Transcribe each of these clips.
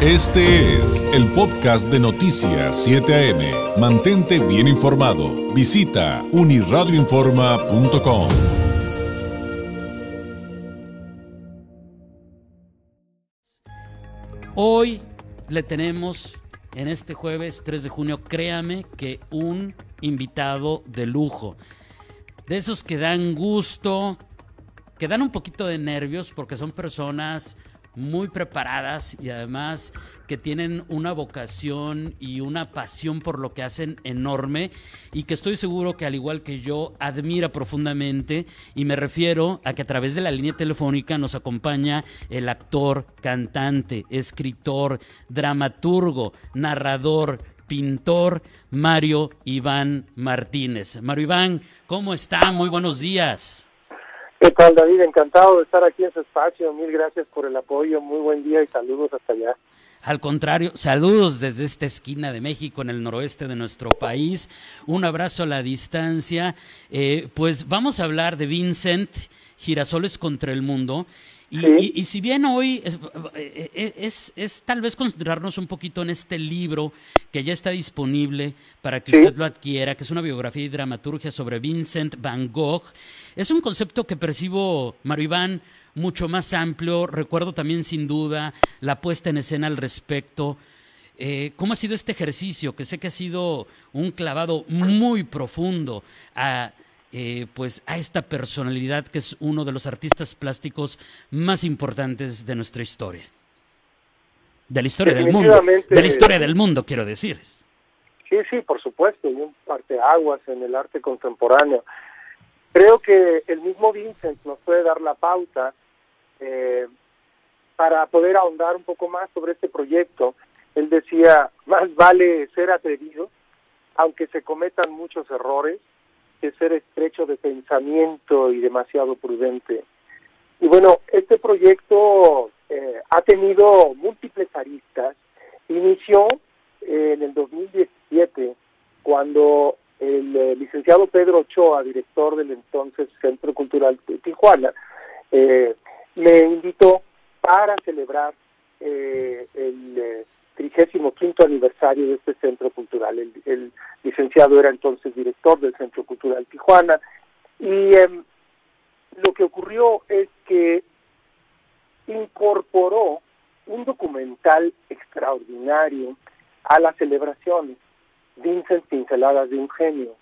Este es el podcast de Noticias 7 AM. Mantente bien informado. Visita uniradioinforma.com. Hoy le tenemos en este jueves 3 de junio, créame que un invitado de lujo. De esos que dan gusto, que dan un poquito de nervios porque son personas muy preparadas y además que tienen una vocación y una pasión por lo que hacen enorme y que estoy seguro que al igual que yo admira profundamente y me refiero a que a través de la línea telefónica nos acompaña el actor, cantante, escritor, dramaturgo, narrador, pintor Mario Iván Martínez. Mario Iván, ¿cómo está? Muy buenos días. ¿Qué tal, David? Encantado de estar aquí en su espacio. Mil gracias por el apoyo. Muy buen día y saludos hasta allá. Al contrario, saludos desde esta esquina de México, en el noroeste de nuestro país. Un abrazo a la distancia. Eh, pues vamos a hablar de Vincent, Girasoles contra el Mundo. Y, si bien hoy es, es, tal vez concentrarnos un poquito en este libro que ya está disponible para que usted lo adquiera, que es una biografía y dramaturgia sobre Vincent Van Gogh, es un concepto que percibo, Mario Iván, mucho más amplio. Recuerdo también sin duda la puesta en escena al respecto. Eh, ¿Cómo ha sido este ejercicio? Que sé que ha sido un clavado muy profundo a eh, pues a esta personalidad que es uno de los artistas plásticos más importantes de nuestra historia. De la historia del mundo. De la historia del mundo, quiero decir. Sí, sí, por supuesto, y un parteaguas en el arte contemporáneo. Creo que el mismo Vincent nos puede dar la pauta eh, para poder ahondar un poco más sobre este proyecto. Él decía, más vale ser atrevido, aunque se cometan muchos errores, que ser estrecho de pensamiento y demasiado prudente. Y bueno, este proyecto eh, ha tenido múltiples aristas. Inició eh, en el 2017 cuando el eh, licenciado Pedro Ochoa, director del entonces Centro Cultural de Tijuana, me invitó para celebrar el trigésimo quinto aniversario de este centro cultural. El, licenciado era entonces director del Centro Cultural Tijuana y em, lo que ocurrió es que incorporó un documental extraordinario a las celebraciones, Vincent Pinceladas de un genio.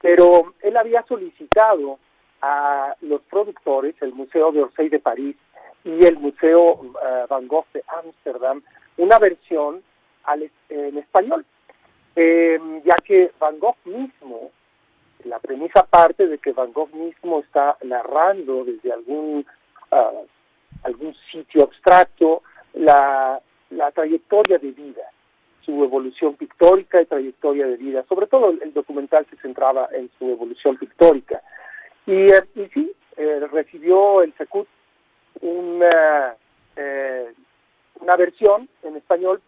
Pero él había solicitado a los productores, el Museo de Orsay de París y el Museo eh, Van Gogh de Ámsterdam, una versión al, en español, em, ya que Van Gogh mismo, la premisa parte de que Van Gogh mismo está narrando desde algún, ah, algún sitio abstracto la, la trayectoria de vida, su evolución pictórica y trayectoria de vida. Sobre todo el, documental se centraba en su evolución pictórica. Y, eh, y sí, eh, recibió el Secut una, eh, una versión en español,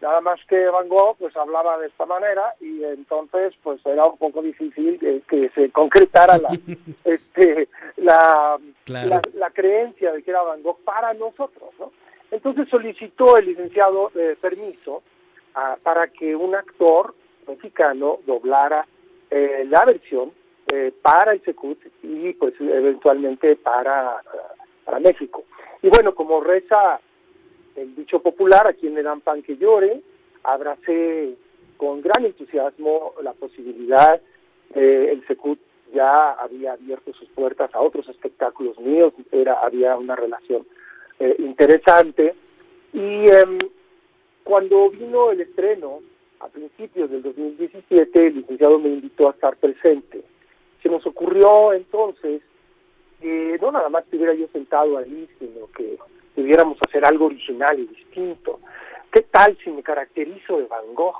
nada más que Van Gogh pues hablaba de esta manera y entonces pues era un poco difícil que se concretara la, este, la, la, creencia de que era Van Gogh para nosotros, ¿no? Entonces solicitó el licenciado eh, permiso ah, para que un actor mexicano doblara eh, la versión eh, para el Secut y pues eventualmente para, para México. Y bueno, como reza el dicho popular, a quien le dan pan que llore, abracé con gran entusiasmo la posibilidad, eh, el Secut ya había abierto sus puertas a otros espectáculos míos, era había una relación eh, interesante y em, cuando vino el estreno a principios del 2017 el licenciado me invitó a estar presente. Se nos ocurrió entonces que no nada más estuviera yo sentado ahí, sino que pudiéramos hacer algo original y distinto. ¿Qué tal si me caracterizo de Van Gogh,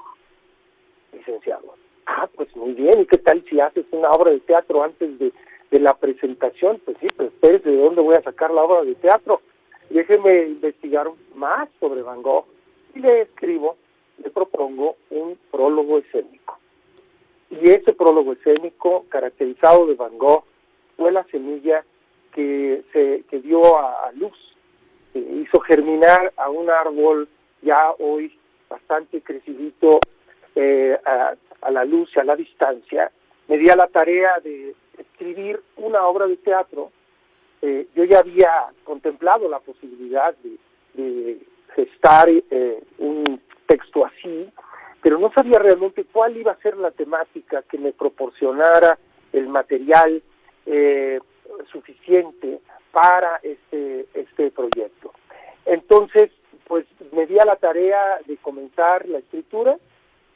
licenciado? Ah, pues muy bien. ¿Y qué tal si haces una obra de teatro antes de, la presentación? Pues sí, pero espérese, ¿de dónde voy a sacar la obra de teatro? Déjeme investigar más sobre Van Gogh y le escribo, le propongo un prólogo escénico. Y ese prólogo escénico, caracterizado de Van Gogh, fue la semilla que se que dio a luz hizo germinar a un árbol ya hoy bastante crecidito eh, a, la luz y a la distancia, me di a la tarea de escribir una obra de teatro. Eh, yo ya había contemplado la posibilidad de, gestar eh, un texto así, pero no sabía realmente cuál iba a ser la temática que me proporcionara el material suficiente para este, este proyecto. Entonces, pues me di a la tarea de comenzar la escritura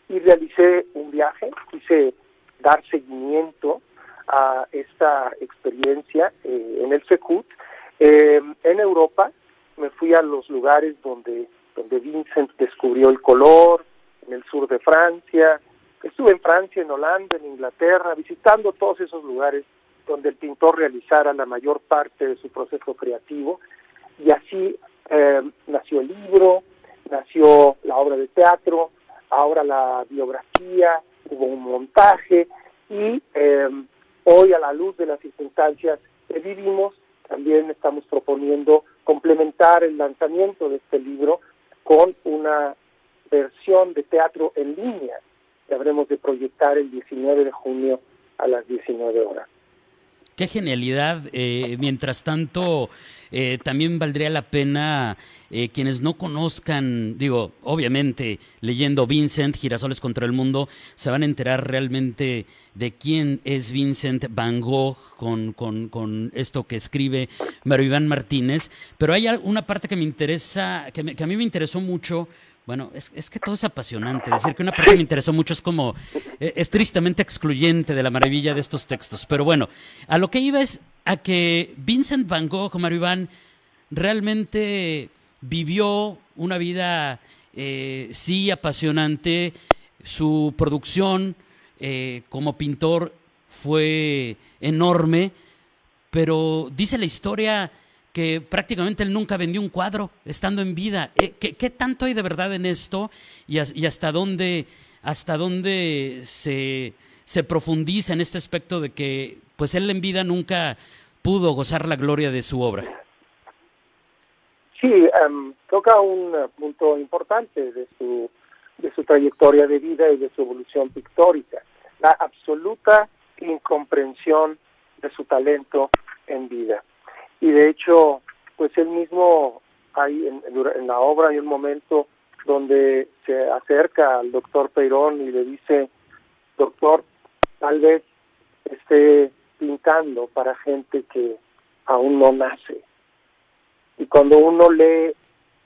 y realicé un viaje, quise dar seguimiento a esta experiencia eh, en el Secut. Eh, en Europa me fui a los lugares donde, donde Vincent descubrió el color, en el sur de Francia, estuve en Francia, en Holanda, en Inglaterra, visitando todos esos lugares donde el pintor realizara la mayor parte de su proceso creativo y así eh, nació el libro, nació la obra de teatro, ahora la biografía, hubo un montaje y eh, hoy a la luz de las circunstancias que vivimos, también estamos proponiendo complementar el lanzamiento de este libro con una versión de teatro en línea que habremos de proyectar el 19 de junio a las 19 horas. Qué genialidad. Eh, mientras tanto, eh, también valdría la pena eh, quienes no conozcan, digo, obviamente leyendo Vincent, Girasoles contra el Mundo, se van a enterar realmente de quién es Vincent Van Gogh con, con, con esto que escribe Mario Iván Martínez. Pero hay una parte que me interesa, que, que a mí me interesó mucho bueno, es, es, que todo es apasionante. Decir que una parte me interesó mucho es como, eh, es tristemente excluyente de la maravilla de estos textos. Pero bueno, a lo que iba es a que Vincent Van Gogh, Mario Iván, realmente vivió una vida, eh, sí, apasionante. Su producción eh, como pintor fue enorme, pero dice la historia que prácticamente él nunca vendió un cuadro estando en vida. Eh, ¿Qué, tanto hay de verdad en esto y, hasta dónde, hasta dónde se, se, profundiza en este aspecto de que pues él en vida nunca pudo gozar la gloria de su obra? Sí, em, toca un punto importante de su, de su trayectoria de vida y de su evolución pictórica, la absoluta incomprensión de su talento en vida y de hecho, pues él mismo, hay en, en la obra hay un momento donde se acerca al doctor Peirón y le dice, doctor, tal vez esté pintando para gente que aún no nace. Y cuando uno lee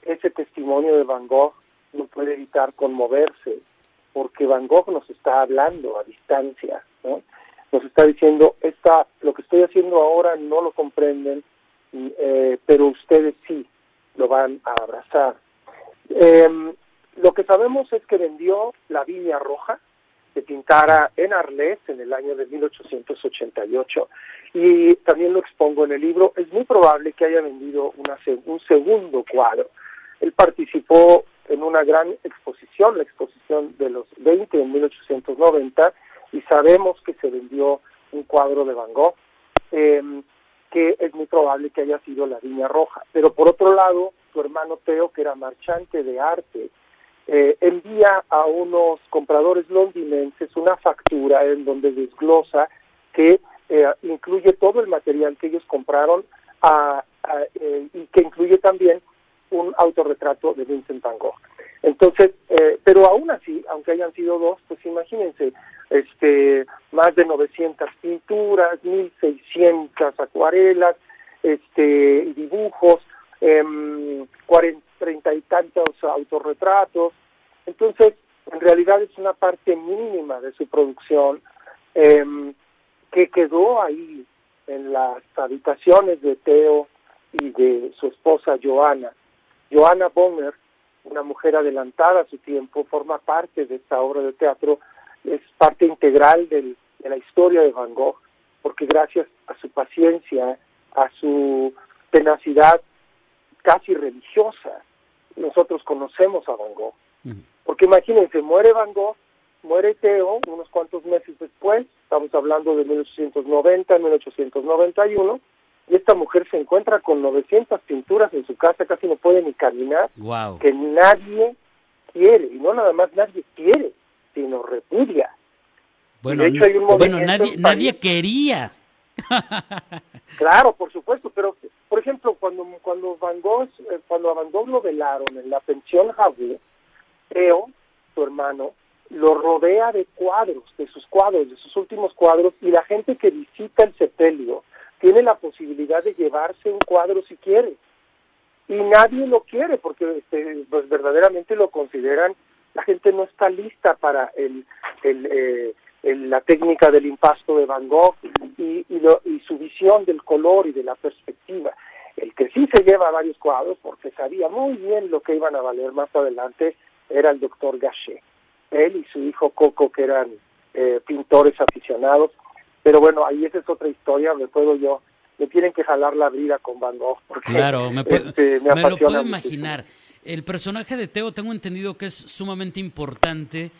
ese testimonio de Van Gogh, no puede evitar conmoverse, porque Van Gogh nos está hablando a distancia, ¿no? Nos está diciendo, esta, lo que estoy haciendo ahora no lo comprenden, eh, pero ustedes sí lo van a abrazar. Em, lo que sabemos es que vendió la Viña Roja, que pintara en Arles en el año de 1888 y también lo expongo en el libro. Es muy probable que haya vendido una, un segundo cuadro. Él participó en una gran exposición, la exposición de los 20 en 1890, y sabemos que se vendió un cuadro de Van Gogh. Eh, que es muy probable que haya sido la Viña Roja. Pero por otro lado, su hermano Teo, que era marchante de arte, eh, envía a unos compradores londinenses una factura en donde desglosa que eh, incluye todo el material que ellos compraron eh, y que incluye también un autorretrato de Vincent Van Gogh. Entonces, pero aún así, aunque hayan sido dos, pues imagínense, este, más de 900 pinturas, 1600 acuarelas, este, dibujos, eh, 40, 30 y tantos autorretratos. Entonces, en realidad es una parte mínima de su producción em, que quedó ahí en las habitaciones de Teo y de su esposa Joana. Joana Bonner, una mujer adelantada a su tiempo, forma parte de esta obra de teatro es parte integral de la historia de Van Gogh, porque gracias a su paciencia, a su tenacidad casi religiosa, nosotros conocemos a Van Gogh. Porque imagínense, muere Van Gogh, muere Teo unos cuantos meses después, estamos hablando de 1890, 1891, y esta mujer se encuentra con 900 pinturas en su casa, casi no puede ni caminar, que nadie quiere, y no nada más nadie quiere, sino repudia. Bueno, bueno nadie, nadie quería. claro, por supuesto, pero por ejemplo, cuando cuando Van Gogh, eh, cuando a Van Gogh lo velaron en la pensión Javier, Eo, su hermano, lo rodea de cuadros, de sus cuadros, de sus últimos cuadros, y la gente que visita el sepelio tiene la posibilidad de llevarse un cuadro si quiere. Y nadie lo quiere porque este, pues verdaderamente lo consideran, la gente no está lista para el, eh, la técnica del impasto de Van Gogh y su visión del color y de la perspectiva. El que sí se lleva varios cuadros porque sabía muy bien lo que iban a valer más adelante era el doctor Gachet él y su hijo Coco, que eran eh, pintores aficionados. Pero bueno, ahí esa es otra historia, me puedo yo, me tienen que jalar la vida con Van Gogh. Porque, claro, me, este, lo puedo imaginar. El personaje de Teo tengo entendido que es sumamente importante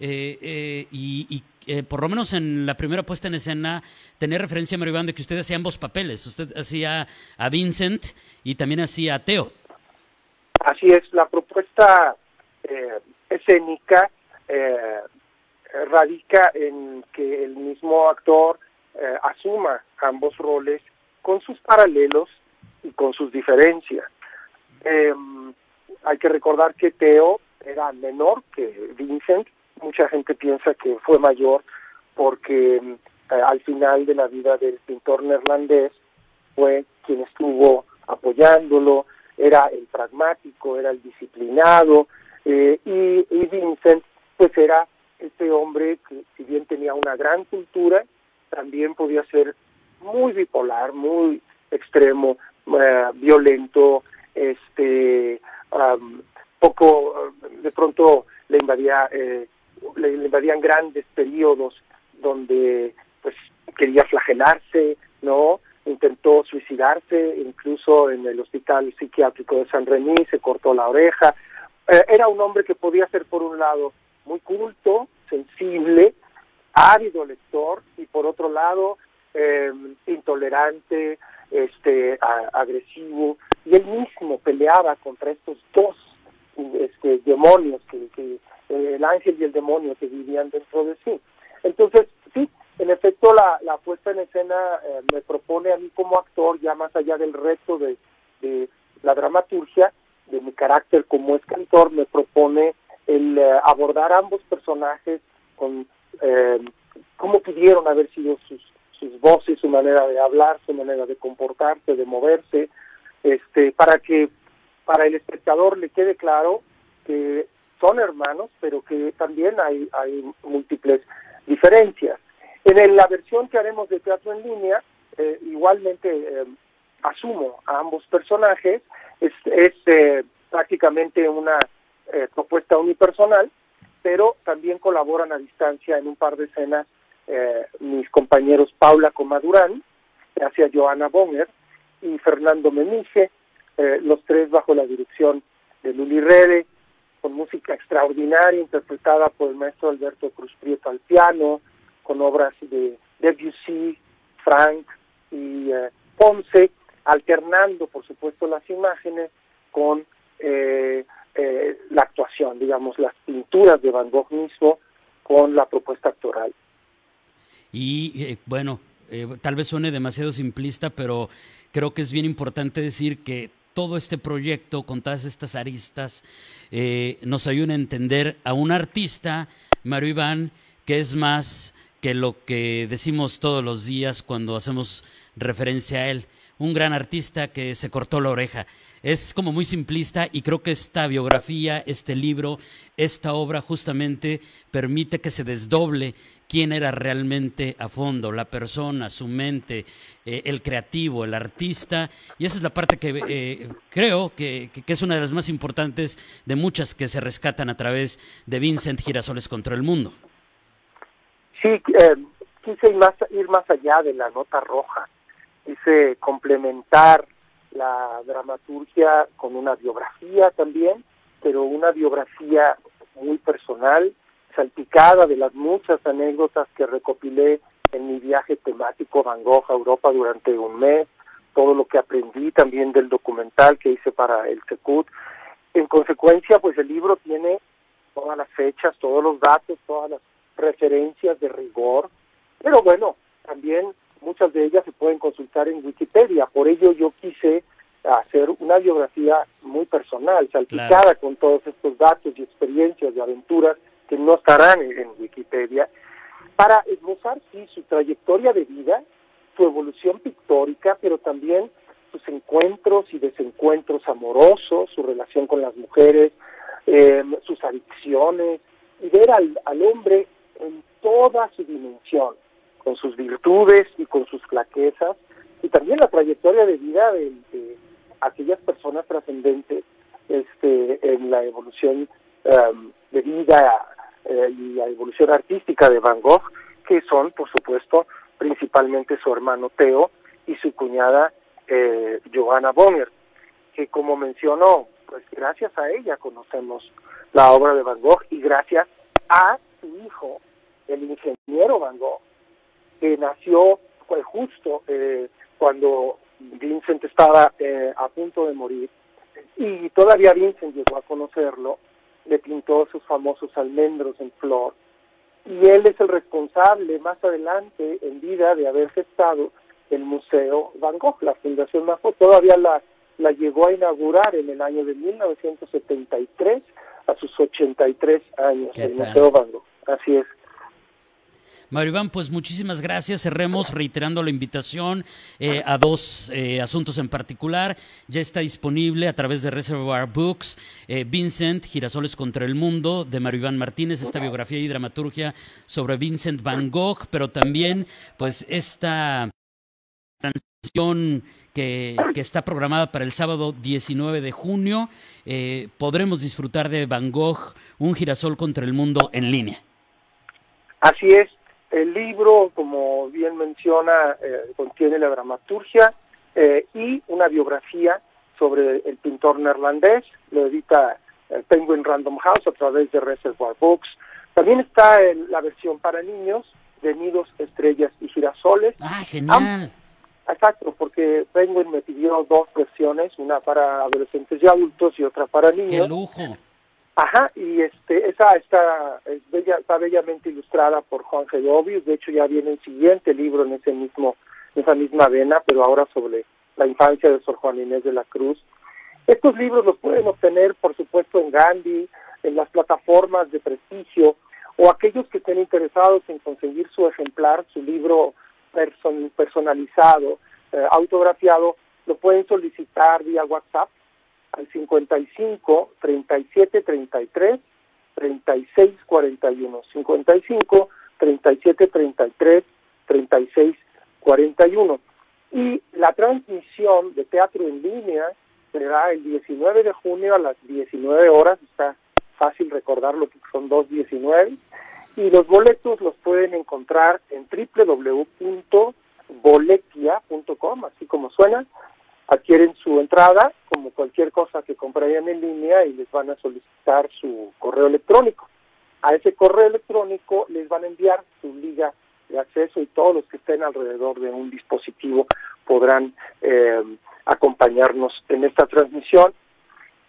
eh, eh, y, por lo menos en la primera puesta en escena tener referencia a Maribán de que usted hacía ambos papeles. Usted hacía a Vincent y también hacía a Teo. Así es, la propuesta escénica eh, radica en que el mismo actor eh, asuma ambos roles con sus paralelos y con sus diferencias. Em, hay que recordar que Teo era menor que Vincent, mucha gente piensa que fue mayor porque eh, al final de la vida del pintor neerlandés fue quien estuvo apoyándolo, era el pragmático, era el disciplinado, y, y Vincent pues era este hombre que si bien tenía una gran cultura, también podía ser muy bipolar, muy extremo, eh, violento, este, poco, de pronto le invadía, eh, le, invadían grandes periodos donde pues quería flagelarse, ¿no? Intentó suicidarse, incluso en el hospital psiquiátrico de San Remy se cortó la oreja. Eh, era un hombre que podía ser por un lado muy culto, sensible, ávido lector y por otro lado eh, intolerante, este, agresivo y él mismo peleaba contra estos dos este, demonios que, eh, el ángel y el demonio que vivían dentro de sí. Entonces, sí, en efecto la, la puesta en escena eh, me propone a mí como actor, ya más allá del reto de, de la dramaturgia, de mi carácter como escritor, me propone el eh, abordar ambos personajes con eh, cómo pudieron haber sido sus, sus voces, su manera de hablar, su manera de comportarse, de moverse, este, para que para el espectador le quede claro que son hermanos, pero que también hay, hay múltiples diferencias. En la versión que haremos de teatro en línea, eh, igualmente eh, asumo a ambos personajes, es, es prácticamente una eh, propuesta unipersonal, pero también colaboran a distancia en un par de escenas eh, mis compañeros Paula Comadurán, hacia Joana Bonger y Fernando Menige, eh, los tres bajo la dirección de Luli Rede, con música extraordinaria interpretada por el maestro Alberto Cruz Prieto al piano, con obras de Debussy, Frank y Ponce, alternando por supuesto las imágenes con eh, eh, la actuación, digamos, las pinturas de Van Gogh mismo con la propuesta actoral. Y eh, bueno, eh, tal vez suene demasiado simplista, pero creo que es bien importante decir que todo este proyecto con todas estas aristas nos ayuda a entender a un artista, Mario Iván, que es más que lo que decimos todos los días cuando hacemos referencia a él. Un gran artista que se cortó la oreja es como muy simplista y creo que esta biografía, este libro, esta obra justamente permite que se desdoble quién era realmente a fondo, la persona, su mente, eh, el creativo, el artista. Y esa es la parte que eh, creo que, es una de las más importantes de muchas que se rescatan a través de Vincent Girasoles contra el mundo. Sí, eh, quise ir más, ir más allá de la nota roja, quise complementar la dramaturgia con una biografía también, pero una biografía muy personal, salpicada de las muchas anécdotas que recopilé en mi viaje temático Van Gogh a Europa durante un mes, todo lo que aprendí también del documental que hice para el CECUT. En consecuencia, pues el libro tiene todas las fechas, todos los datos, todas las referencias de rigor, pero bueno, también muchas de ellas se pueden consultar en Wikipedia, por ello yo quise hacer una biografía muy personal, salpicada con todos estos datos y experiencias y aventuras que no estarán en, Wikipedia, para esbozar sí su trayectoria de vida, su evolución pictórica, pero también sus encuentros y desencuentros amorosos, su relación con las mujeres, eh, sus adicciones, y ver al, al hombre en toda su dimensión, con sus virtudes y con sus flaquezas, y también la trayectoria de vida de, aquellas personas trascendentes este, en la evolución um, de vida eh, y la evolución artística de Van Gogh, que son, por supuesto, principalmente su hermano Theo y su cuñada eh, Johanna Bonner, que como mencionó, pues gracias a ella conocemos la obra de Van Gogh y gracias a su hijo, el ingeniero Van Gogh, que nació justo eh, cuando Vincent estaba eh, a punto de morir y todavía Vincent llegó a conocerlo, le pintó sus famosos almendros en flor y él es el responsable más adelante en vida de haber gestado el Museo Van Gogh, la Fundación Van Gogh, todavía la, la llegó a inaugurar en el año de 1973 a sus 83 años, el Museo Van Gogh, así es. Mario Iván, pues muchísimas gracias. Cerremos reiterando la invitación eh, a dos eh, asuntos en particular. Ya está disponible a través de Reservoir Books eh, Vincent, Girasoles contra el Mundo, de Mario Martínez, esta biografía y dramaturgia sobre Vincent Van Gogh, pero también pues esta transición que, que, está programada para el sábado 19 de junio. podremos disfrutar de Van Gogh, un girasol contra el mundo en línea. Así es, el libro, como bien menciona, eh, contiene la dramaturgia eh, y una biografía sobre el pintor neerlandés, lo edita el Penguin Random House a través de Reservoir Books. También está la versión para niños de Nidos, Estrellas y Girasoles. Ah, genial. exacto, porque Penguin me pidió dos versiones, una para adolescentes y adultos y otra para niños. ¡Qué lujo! Ajá, y este, esa está, bella, está bellamente ilustrada por Juan Gedovius, de hecho ya viene el siguiente libro en ese mismo, en esa misma vena, pero ahora sobre la infancia de Sor Juan Inés de la Cruz. Estos libros los pueden obtener, por supuesto, en Gandhi, en las plataformas de prestigio, o aquellos que estén interesados en conseguir su ejemplar, su libro personalizado, eh, autografiado, lo pueden solicitar vía WhatsApp al 55 37 33 36 41 55 37 33 36 41 y la transmisión de teatro en línea será el 19 de junio a las 19 horas. Está fácil recordarlo que son 2.19 y los boletos los pueden encontrar en www.boletia.com así como suena. Adquieren su entrada como cualquier cosa que comprarían en línea y les van a solicitar su correo electrónico. A ese correo electrónico les van a enviar su liga de acceso y todos los que estén alrededor de un dispositivo podrán eh, acompañarnos en esta transmisión.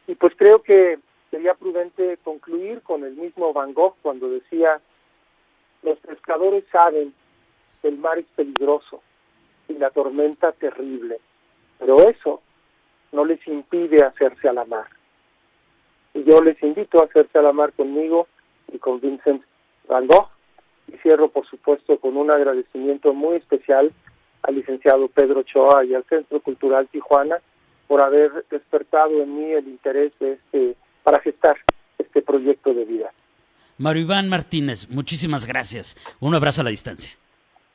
Y pues creo que sería prudente concluir con el mismo Van Gogh cuando decía, los pescadores saben que el mar es peligroso y la tormenta terrible pero eso no les impide hacerse a la mar. Y yo les invito a hacerse a la mar conmigo y con Vincent Van Gogh. Y cierro, por supuesto, con un agradecimiento muy especial al licenciado Pedro Choa y al Centro Cultural Tijuana por haber despertado en mí el interés de este, para gestar este proyecto de vida. Mario Iván Martínez, muchísimas gracias. Un abrazo a la distancia.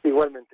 Igualmente.